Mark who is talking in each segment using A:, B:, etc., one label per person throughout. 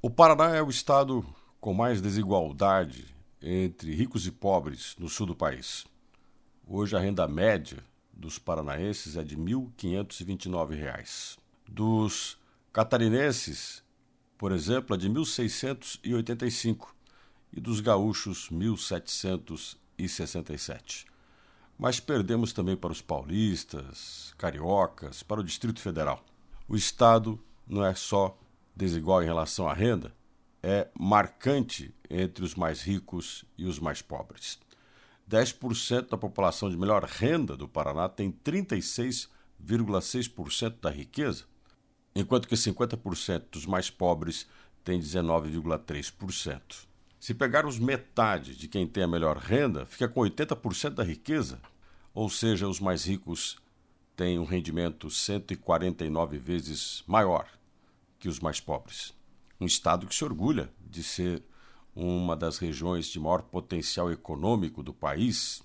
A: O Paraná é o estado com mais desigualdade entre ricos e pobres no sul do país. Hoje a renda média dos paranaenses é de R$ 1.529. Dos catarinenses, por exemplo, é de R$ 1.685 e dos gaúchos R$ 1.767. Mas perdemos também para os paulistas, cariocas, para o Distrito Federal. O estado não é só desigual em relação à renda é marcante entre os mais ricos e os mais pobres. 10% da população de melhor renda do Paraná tem 36,6% da riqueza, enquanto que 50% dos mais pobres tem 19,3%. Se pegarmos metade de quem tem a melhor renda, fica com 80% da riqueza, ou seja, os mais ricos têm um rendimento 149 vezes maior que os mais pobres. Um Estado que se orgulha de ser uma das regiões de maior potencial econômico do país,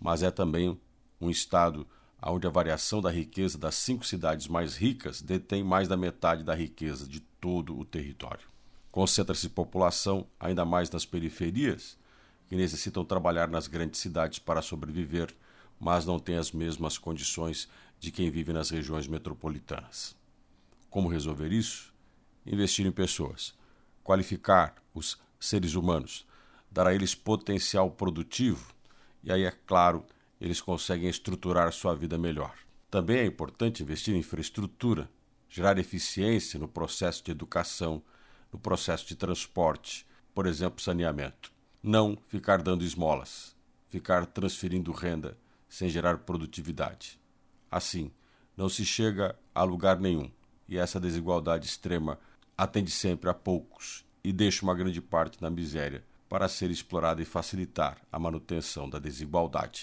A: mas é também um Estado onde a variação da riqueza das cinco cidades mais ricas detém mais da metade da riqueza de todo o território. Concentra-se população ainda mais nas periferias, que necessitam trabalhar nas grandes cidades para sobreviver, mas não têm as mesmas condições de quem vive nas regiões metropolitanas. Como resolver isso? Investir em pessoas, qualificar os seres humanos, dar a eles potencial produtivo e aí, é claro, eles conseguem estruturar sua vida melhor. Também é importante investir em infraestrutura, gerar eficiência no processo de educação, no processo de transporte, por exemplo, saneamento. Não ficar dando esmolas, ficar transferindo renda sem gerar produtividade. Assim, não se chega a lugar nenhum e essa desigualdade extrema atende sempre a poucos e deixa uma grande parte na miséria para ser explorada e facilitar a manutenção da desigualdade.